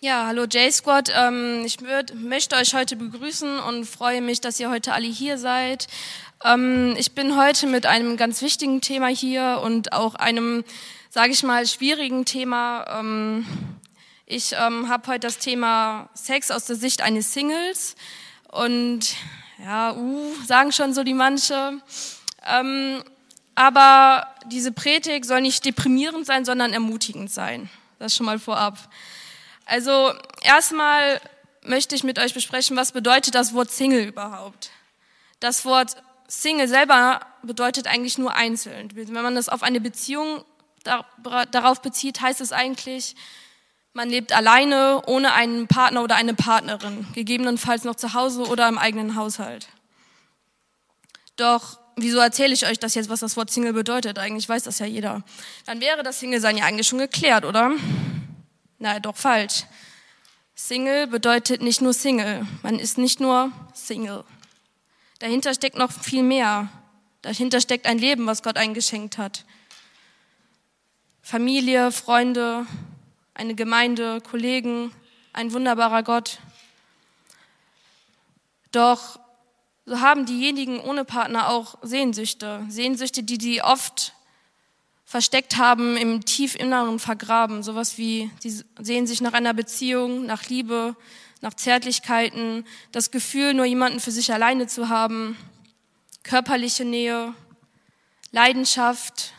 Ja, hallo J-Squad. Ähm, ich möchte euch heute begrüßen und freue mich, dass ihr heute alle hier seid. Ähm, ich bin heute mit einem ganz wichtigen Thema hier und auch einem, sage ich mal, schwierigen Thema. Ähm, ich habe heute das Thema Sex aus der Sicht eines Singles und ja, uh, sagen schon so die manche. Aber diese Predigt soll nicht deprimierend sein, sondern ermutigend sein. Das schon mal vorab. Also erstmal möchte ich mit euch besprechen, was bedeutet das Wort Single überhaupt? Das Wort Single selber bedeutet eigentlich nur einzeln. Wenn man das auf eine Beziehung darauf bezieht, heißt es eigentlich, man lebt alleine, ohne einen Partner oder eine Partnerin, gegebenenfalls noch zu Hause oder im eigenen Haushalt. Doch wieso erzähle ich euch das jetzt, was das Wort Single bedeutet? Eigentlich weiß das ja jeder. Dann wäre das Single-Sein ja eigentlich schon geklärt, oder? Nein, doch falsch. Single bedeutet nicht nur Single. Man ist nicht nur Single. Dahinter steckt noch viel mehr. Dahinter steckt ein Leben, was Gott eingeschenkt hat. Familie, Freunde, eine Gemeinde, Kollegen, ein wunderbarer Gott. Doch so haben diejenigen ohne Partner auch Sehnsüchte. Sehnsüchte, die die oft versteckt haben, im Tiefinneren vergraben. Sowas wie, sie sehen sich nach einer Beziehung, nach Liebe, nach Zärtlichkeiten, das Gefühl, nur jemanden für sich alleine zu haben, körperliche Nähe, Leidenschaft,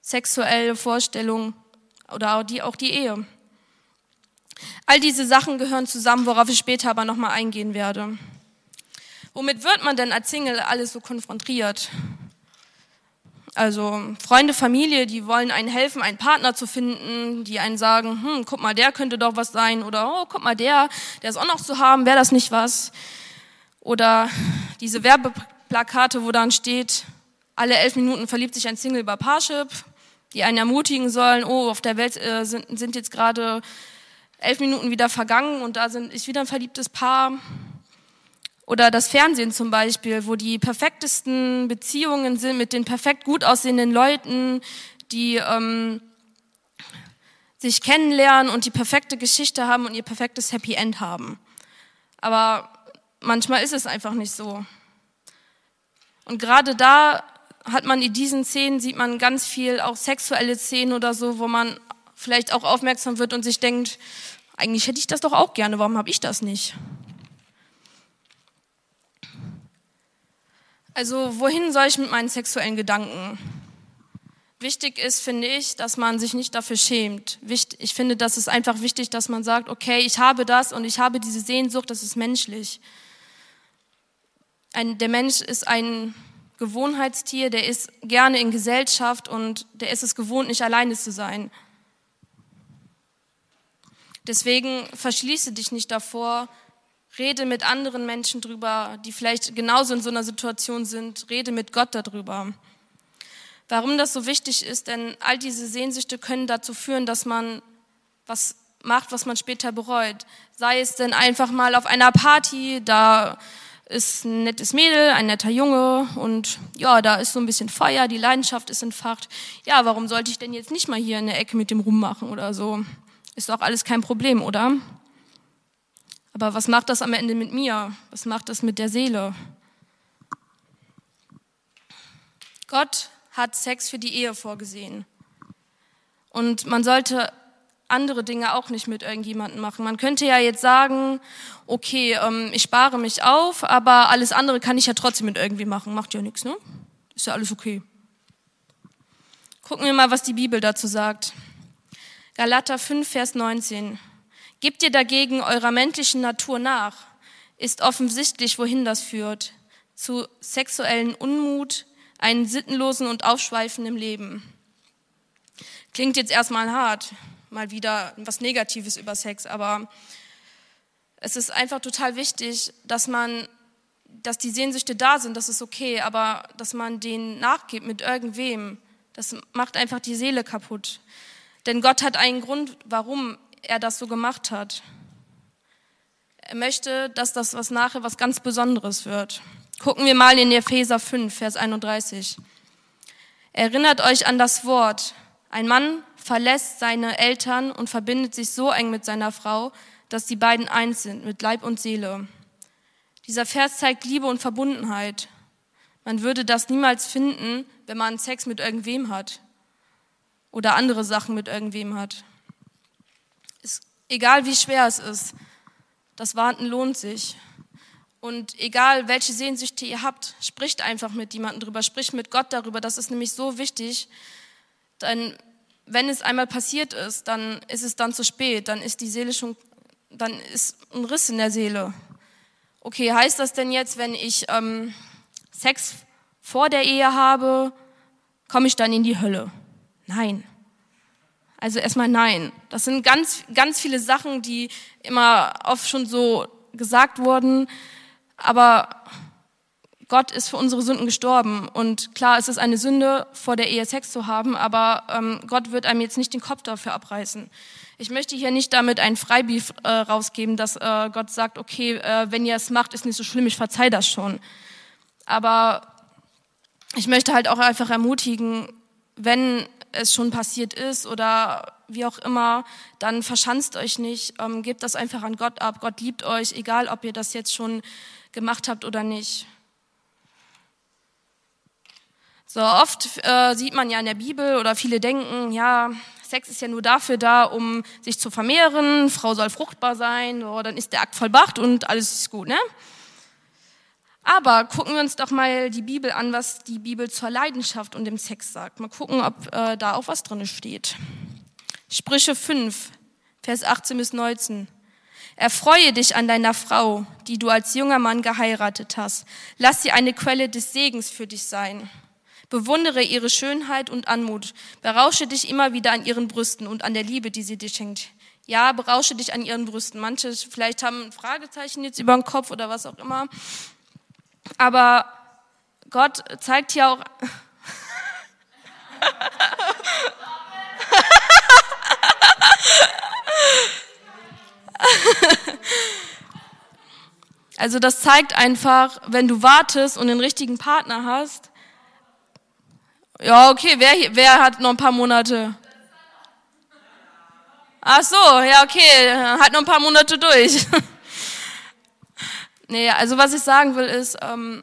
sexuelle Vorstellung oder auch die, auch die Ehe. All diese Sachen gehören zusammen, worauf ich später aber nochmal eingehen werde. Womit wird man denn als Single alles so konfrontiert? Also Freunde, Familie, die wollen einen helfen, einen Partner zu finden, die einen sagen, hm, guck mal, der könnte doch was sein oder oh, guck mal, der, der ist auch noch zu haben, wäre das nicht was? Oder diese Werbeplakate, wo dann steht, alle elf Minuten verliebt sich ein Single bei Parship, die einen ermutigen sollen, oh, auf der Welt äh, sind, sind jetzt gerade elf Minuten wieder vergangen und da sind, ist wieder ein verliebtes Paar. Oder das Fernsehen zum Beispiel, wo die perfektesten Beziehungen sind mit den perfekt gut aussehenden Leuten, die ähm, sich kennenlernen und die perfekte Geschichte haben und ihr perfektes Happy End haben. Aber manchmal ist es einfach nicht so. Und gerade da hat man in diesen Szenen, sieht man ganz viel auch sexuelle Szenen oder so, wo man vielleicht auch aufmerksam wird und sich denkt, eigentlich hätte ich das doch auch gerne, warum habe ich das nicht? Also wohin soll ich mit meinen sexuellen Gedanken? Wichtig ist, finde ich, dass man sich nicht dafür schämt. Ich finde, das ist einfach wichtig, dass man sagt, okay, ich habe das und ich habe diese Sehnsucht, das ist menschlich. Ein, der Mensch ist ein Gewohnheitstier, der ist gerne in Gesellschaft und der ist es gewohnt, nicht alleine zu sein. Deswegen verschließe dich nicht davor, Rede mit anderen Menschen drüber, die vielleicht genauso in so einer Situation sind. Rede mit Gott darüber. Warum das so wichtig ist, denn all diese Sehnsüchte können dazu führen, dass man was macht, was man später bereut. Sei es denn einfach mal auf einer Party, da ist ein nettes Mädel, ein netter Junge und ja, da ist so ein bisschen Feuer, die Leidenschaft ist entfacht. Ja, warum sollte ich denn jetzt nicht mal hier in der Ecke mit dem rummachen oder so? Ist doch alles kein Problem, oder? Aber was macht das am Ende mit mir? Was macht das mit der Seele? Gott hat Sex für die Ehe vorgesehen. Und man sollte andere Dinge auch nicht mit irgendjemandem machen. Man könnte ja jetzt sagen, okay, ähm, ich spare mich auf, aber alles andere kann ich ja trotzdem mit irgendwie machen. Macht ja nichts, ne? Ist ja alles okay. Gucken wir mal, was die Bibel dazu sagt. Galater 5, Vers 19. Gebt ihr dagegen eurer menschlichen Natur nach, ist offensichtlich, wohin das führt. Zu sexuellen Unmut, einen sittenlosen und aufschweifenden Leben. Klingt jetzt erstmal hart, mal wieder was Negatives über Sex, aber es ist einfach total wichtig, dass man, dass die Sehnsüchte da sind, das ist okay, aber dass man denen nachgibt mit irgendwem, das macht einfach die Seele kaputt. Denn Gott hat einen Grund, warum er das so gemacht hat. Er möchte, dass das was nachher was ganz Besonderes wird. Gucken wir mal in Epheser 5, Vers 31. Erinnert euch an das Wort. Ein Mann verlässt seine Eltern und verbindet sich so eng mit seiner Frau, dass die beiden eins sind, mit Leib und Seele. Dieser Vers zeigt Liebe und Verbundenheit. Man würde das niemals finden, wenn man Sex mit irgendwem hat oder andere Sachen mit irgendwem hat. Egal wie schwer es ist, das Warten lohnt sich. Und egal, welche Sehnsüchte ihr habt, spricht einfach mit jemandem drüber, spricht mit Gott darüber. Das ist nämlich so wichtig. Denn wenn es einmal passiert ist, dann ist es dann zu spät. Dann ist die Seele schon, dann ist ein Riss in der Seele. Okay, heißt das denn jetzt, wenn ich ähm, Sex vor der Ehe habe, komme ich dann in die Hölle? Nein. Also erstmal nein. Das sind ganz, ganz viele Sachen, die immer oft schon so gesagt wurden. Aber Gott ist für unsere Sünden gestorben. Und klar, es ist eine Sünde, vor der Ehe Sex zu haben, aber ähm, Gott wird einem jetzt nicht den Kopf dafür abreißen. Ich möchte hier nicht damit einen Freibrief äh, rausgeben, dass äh, Gott sagt, okay, äh, wenn ihr es macht, ist nicht so schlimm, ich verzeih das schon. Aber ich möchte halt auch einfach ermutigen, wenn es schon passiert ist oder wie auch immer, dann verschanzt euch nicht, ähm, gebt das einfach an Gott ab. Gott liebt euch, egal ob ihr das jetzt schon gemacht habt oder nicht. So oft äh, sieht man ja in der Bibel oder viele denken, ja, Sex ist ja nur dafür da, um sich zu vermehren, Frau soll fruchtbar sein, so, dann ist der Akt vollbracht und alles ist gut, ne? Aber gucken wir uns doch mal die Bibel an, was die Bibel zur Leidenschaft und dem Sex sagt. Mal gucken, ob äh, da auch was drin steht. Sprüche 5, Vers 18 bis 19. Erfreue dich an deiner Frau, die du als junger Mann geheiratet hast. Lass sie eine Quelle des Segens für dich sein. Bewundere ihre Schönheit und Anmut. Berausche dich immer wieder an ihren Brüsten und an der Liebe, die sie dir schenkt. Ja, berausche dich an ihren Brüsten. Manche vielleicht haben ein Fragezeichen jetzt über den Kopf oder was auch immer. Aber Gott zeigt hier auch. Also das zeigt einfach, wenn du wartest und den richtigen Partner hast, ja, okay, wer, wer hat noch ein paar Monate? Ach so, ja, okay, hat noch ein paar Monate durch. nee, also was ich sagen will ist, ähm,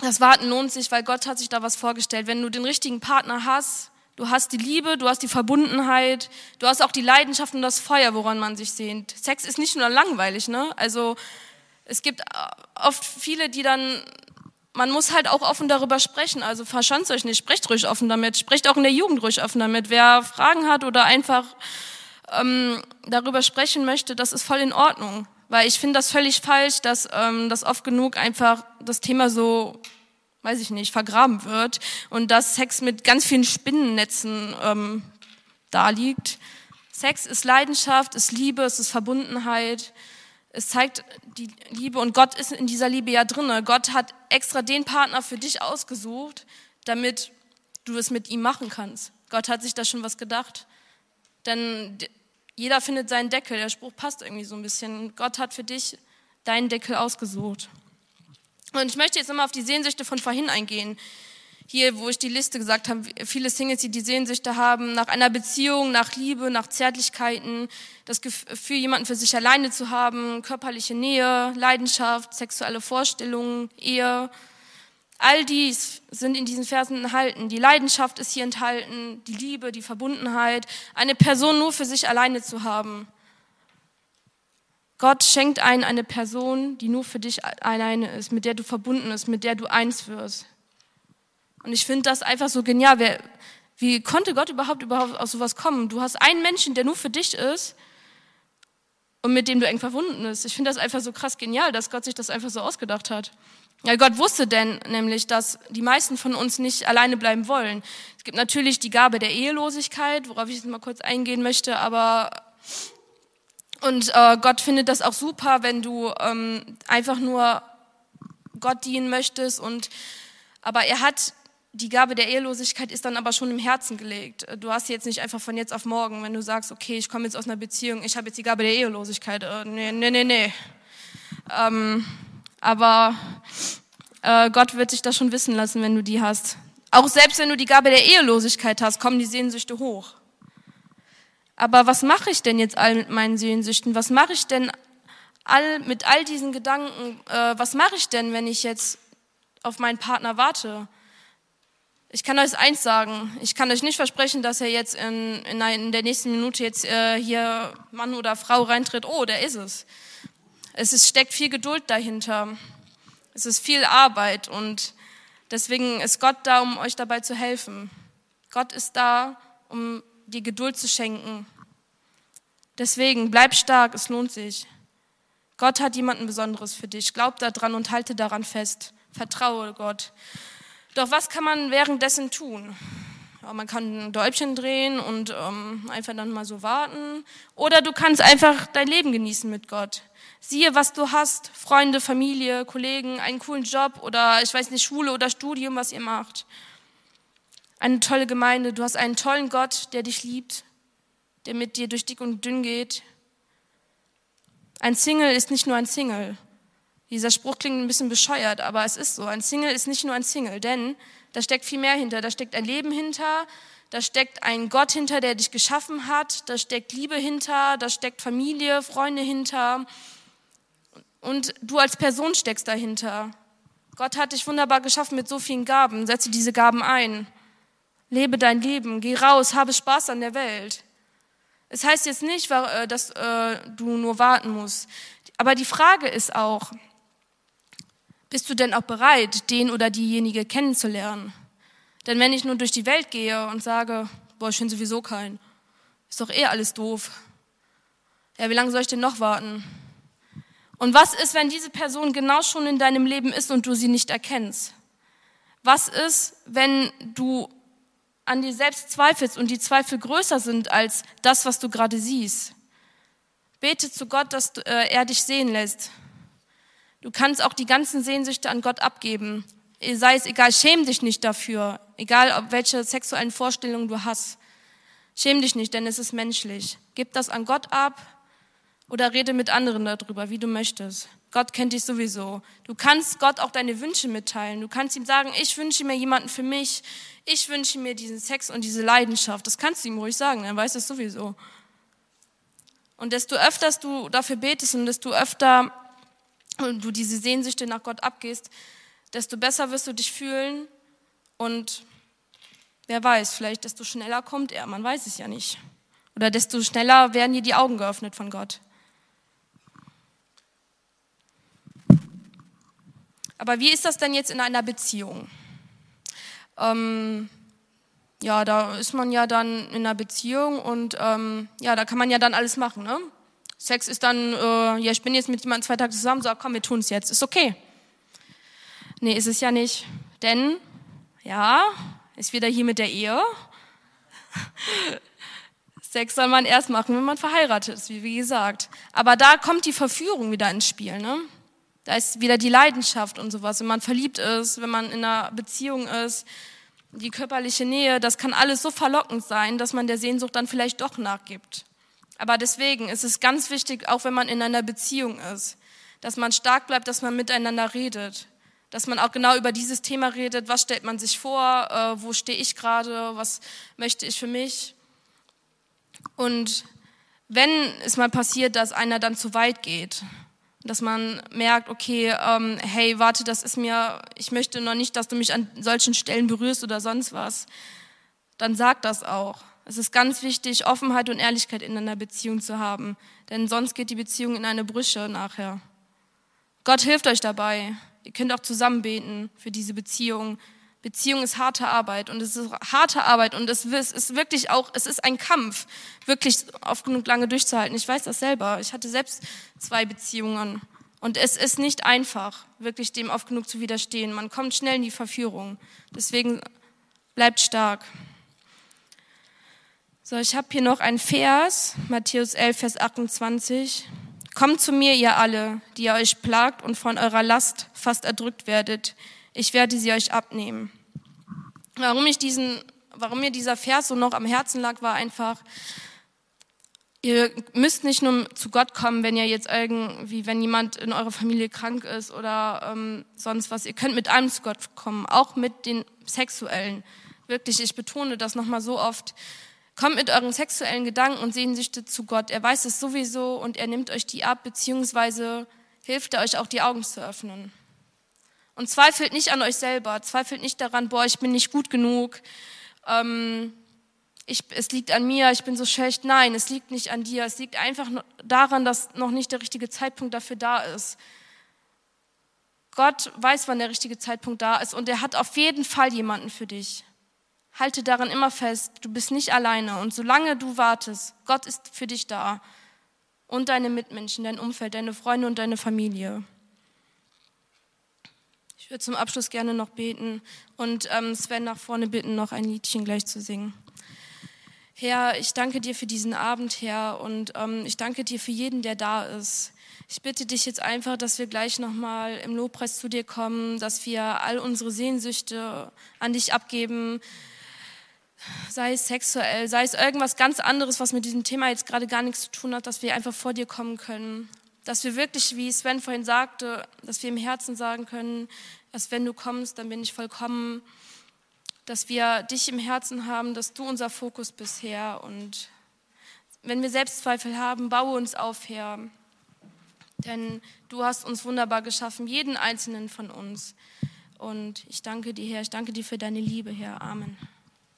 das Warten lohnt sich, weil Gott hat sich da was vorgestellt. Wenn du den richtigen Partner hast, du hast die Liebe, du hast die Verbundenheit, du hast auch die Leidenschaft und das Feuer, woran man sich sehnt. Sex ist nicht nur langweilig, ne? Also es gibt oft viele, die dann man muss halt auch offen darüber sprechen. Also verschanzt euch nicht, sprecht ruhig offen damit, sprecht auch in der Jugend ruhig offen damit. Wer Fragen hat oder einfach ähm, darüber sprechen möchte, das ist voll in Ordnung. Weil ich finde das völlig falsch, dass ähm, das oft genug einfach das Thema so, weiß ich nicht, vergraben wird und dass Sex mit ganz vielen Spinnennetzen ähm, da liegt. Sex ist Leidenschaft, ist Liebe, es ist Verbundenheit. Es zeigt die Liebe und Gott ist in dieser Liebe ja drinne. Gott hat extra den Partner für dich ausgesucht, damit du es mit ihm machen kannst. Gott hat sich da schon was gedacht. Denn jeder findet seinen Deckel. Der Spruch passt irgendwie so ein bisschen. Gott hat für dich deinen Deckel ausgesucht. Und ich möchte jetzt nochmal auf die Sehnsüchte von vorhin eingehen hier, wo ich die Liste gesagt habe, viele Singles, die die Sehnsüchte haben, nach einer Beziehung, nach Liebe, nach Zärtlichkeiten, das Gefühl, jemanden für sich alleine zu haben, körperliche Nähe, Leidenschaft, sexuelle Vorstellungen, Ehe. All dies sind in diesen Versen enthalten. Die Leidenschaft ist hier enthalten, die Liebe, die Verbundenheit, eine Person nur für sich alleine zu haben. Gott schenkt einen eine Person, die nur für dich alleine ist, mit der du verbunden bist, mit der du eins wirst. Und ich finde das einfach so genial. Wer, wie konnte Gott überhaupt, überhaupt aus sowas kommen? Du hast einen Menschen, der nur für dich ist und mit dem du eng verbunden bist. Ich finde das einfach so krass genial, dass Gott sich das einfach so ausgedacht hat. Ja, Gott wusste denn nämlich, dass die meisten von uns nicht alleine bleiben wollen. Es gibt natürlich die Gabe der Ehelosigkeit, worauf ich jetzt mal kurz eingehen möchte, aber und äh, Gott findet das auch super, wenn du ähm, einfach nur Gott dienen möchtest und aber er hat die Gabe der Ehelosigkeit ist dann aber schon im Herzen gelegt. Du hast jetzt nicht einfach von jetzt auf morgen, wenn du sagst, okay, ich komme jetzt aus einer Beziehung, ich habe jetzt die Gabe der Ehelosigkeit. Äh, nee, nee, nee, nee. Ähm, aber äh, Gott wird dich das schon wissen lassen, wenn du die hast. Auch selbst wenn du die Gabe der Ehelosigkeit hast, kommen die Sehnsüchte hoch. Aber was mache ich denn jetzt all mit meinen Sehnsüchten? Was mache ich denn all, mit all diesen Gedanken? Äh, was mache ich denn, wenn ich jetzt auf meinen Partner warte? Ich kann euch eins sagen, ich kann euch nicht versprechen, dass er jetzt in, in, in der nächsten Minute jetzt äh, hier Mann oder Frau reintritt, oh, der ist es. Es ist, steckt viel Geduld dahinter. Es ist viel Arbeit und deswegen ist Gott da, um euch dabei zu helfen. Gott ist da, um die Geduld zu schenken. Deswegen bleib stark, es lohnt sich. Gott hat jemanden Besonderes für dich. Glaub daran und halte daran fest. Vertraue Gott. Doch was kann man währenddessen tun? Man kann ein Däubchen drehen und ähm, einfach dann mal so warten. Oder du kannst einfach dein Leben genießen mit Gott. Siehe, was du hast, Freunde, Familie, Kollegen, einen coolen Job oder ich weiß nicht, Schule oder Studium, was ihr macht. Eine tolle Gemeinde, du hast einen tollen Gott, der dich liebt, der mit dir durch dick und dünn geht. Ein Single ist nicht nur ein Single. Dieser Spruch klingt ein bisschen bescheuert, aber es ist so. Ein Single ist nicht nur ein Single, denn da steckt viel mehr hinter. Da steckt ein Leben hinter, da steckt ein Gott hinter, der dich geschaffen hat, da steckt Liebe hinter, da steckt Familie, Freunde hinter und du als Person steckst dahinter. Gott hat dich wunderbar geschaffen mit so vielen Gaben. Setze diese Gaben ein. Lebe dein Leben, geh raus, habe Spaß an der Welt. Es heißt jetzt nicht, äh, dass äh, du nur warten musst. Aber die Frage ist auch, bist du denn auch bereit, den oder diejenige kennenzulernen? Denn wenn ich nur durch die Welt gehe und sage, boah, ich finde sowieso keinen, ist doch eh alles doof. Ja, wie lange soll ich denn noch warten? Und was ist, wenn diese Person genau schon in deinem Leben ist und du sie nicht erkennst? Was ist, wenn du an dir selbst zweifelst und die Zweifel größer sind als das, was du gerade siehst? Bete zu Gott, dass äh, er dich sehen lässt. Du kannst auch die ganzen Sehnsüchte an Gott abgeben. Sei es egal, schäm dich nicht dafür, egal welche sexuellen Vorstellungen du hast. Schäm dich nicht, denn es ist menschlich. Gib das an Gott ab oder rede mit anderen darüber, wie du möchtest. Gott kennt dich sowieso. Du kannst Gott auch deine Wünsche mitteilen. Du kannst ihm sagen, ich wünsche mir jemanden für mich. Ich wünsche mir diesen Sex und diese Leidenschaft. Das kannst du ihm ruhig sagen, er weiß es sowieso. Und desto öfter du dafür betest und desto öfter und du diese Sehnsüchte nach Gott abgehst, desto besser wirst du dich fühlen und wer weiß, vielleicht desto schneller kommt er, man weiß es ja nicht. Oder desto schneller werden dir die Augen geöffnet von Gott. Aber wie ist das denn jetzt in einer Beziehung? Ähm, ja, da ist man ja dann in einer Beziehung und ähm, ja, da kann man ja dann alles machen. Ne? Sex ist dann, äh, ja, ich bin jetzt mit jemandem zwei Tage zusammen, so, komm, wir tun es jetzt, ist okay. Nee, ist es ja nicht. Denn, ja, ist wieder hier mit der Ehe. Sex soll man erst machen, wenn man verheiratet ist, wie, wie gesagt. Aber da kommt die Verführung wieder ins Spiel, ne? Da ist wieder die Leidenschaft und sowas, wenn man verliebt ist, wenn man in einer Beziehung ist, die körperliche Nähe, das kann alles so verlockend sein, dass man der Sehnsucht dann vielleicht doch nachgibt. Aber deswegen ist es ganz wichtig, auch wenn man in einer Beziehung ist, dass man stark bleibt, dass man miteinander redet. Dass man auch genau über dieses Thema redet, was stellt man sich vor, äh, wo stehe ich gerade, was möchte ich für mich. Und wenn es mal passiert, dass einer dann zu weit geht, dass man merkt, okay, ähm, hey, warte, das ist mir, ich möchte noch nicht, dass du mich an solchen Stellen berührst oder sonst was, dann sag das auch. Es ist ganz wichtig, Offenheit und Ehrlichkeit in einer Beziehung zu haben, denn sonst geht die Beziehung in eine Brüche nachher. Gott hilft euch dabei. Ihr könnt auch zusammen beten für diese Beziehung. Beziehung ist harte Arbeit und es ist harte Arbeit und es ist wirklich auch, es ist ein Kampf, wirklich oft genug lange durchzuhalten. Ich weiß das selber. Ich hatte selbst zwei Beziehungen und es ist nicht einfach, wirklich dem oft genug zu widerstehen. Man kommt schnell in die Verführung. Deswegen bleibt stark. So, ich habe hier noch einen Vers, Matthäus 11, Vers 28. Kommt zu mir, ihr alle, die ihr euch plagt und von eurer Last fast erdrückt werdet. Ich werde sie euch abnehmen. Warum, ich diesen, warum mir dieser Vers so noch am Herzen lag, war einfach, ihr müsst nicht nur zu Gott kommen, wenn ihr jetzt irgendwie, wenn jemand in eurer Familie krank ist oder ähm, sonst was. Ihr könnt mit allem zu Gott kommen, auch mit den Sexuellen. Wirklich, ich betone das nochmal so oft Kommt mit euren sexuellen Gedanken und Sehnsüchte zu Gott. Er weiß es sowieso und er nimmt euch die ab, beziehungsweise hilft er euch auch die Augen zu öffnen. Und zweifelt nicht an euch selber, zweifelt nicht daran, boah, ich bin nicht gut genug, ähm, ich, es liegt an mir, ich bin so schlecht. Nein, es liegt nicht an dir. Es liegt einfach daran, dass noch nicht der richtige Zeitpunkt dafür da ist. Gott weiß, wann der richtige Zeitpunkt da ist und er hat auf jeden Fall jemanden für dich. Halte daran immer fest, du bist nicht alleine und solange du wartest, Gott ist für dich da und deine Mitmenschen, dein Umfeld, deine Freunde und deine Familie. Ich würde zum Abschluss gerne noch beten und ähm, Sven nach vorne bitten, noch ein Liedchen gleich zu singen. Herr, ich danke dir für diesen Abend, Herr, und ähm, ich danke dir für jeden, der da ist. Ich bitte dich jetzt einfach, dass wir gleich nochmal im Lobpreis zu dir kommen, dass wir all unsere Sehnsüchte an dich abgeben, sei es sexuell, sei es irgendwas ganz anderes, was mit diesem Thema jetzt gerade gar nichts zu tun hat, dass wir einfach vor dir kommen können. Dass wir wirklich, wie Sven vorhin sagte, dass wir im Herzen sagen können, dass wenn du kommst, dann bin ich vollkommen dass wir dich im Herzen haben, dass du unser Fokus bist, Herr. Und wenn wir Selbstzweifel haben, baue uns auf, Herr. Denn du hast uns wunderbar geschaffen, jeden einzelnen von uns. Und ich danke dir, Herr. Ich danke dir für deine Liebe, Herr. Amen.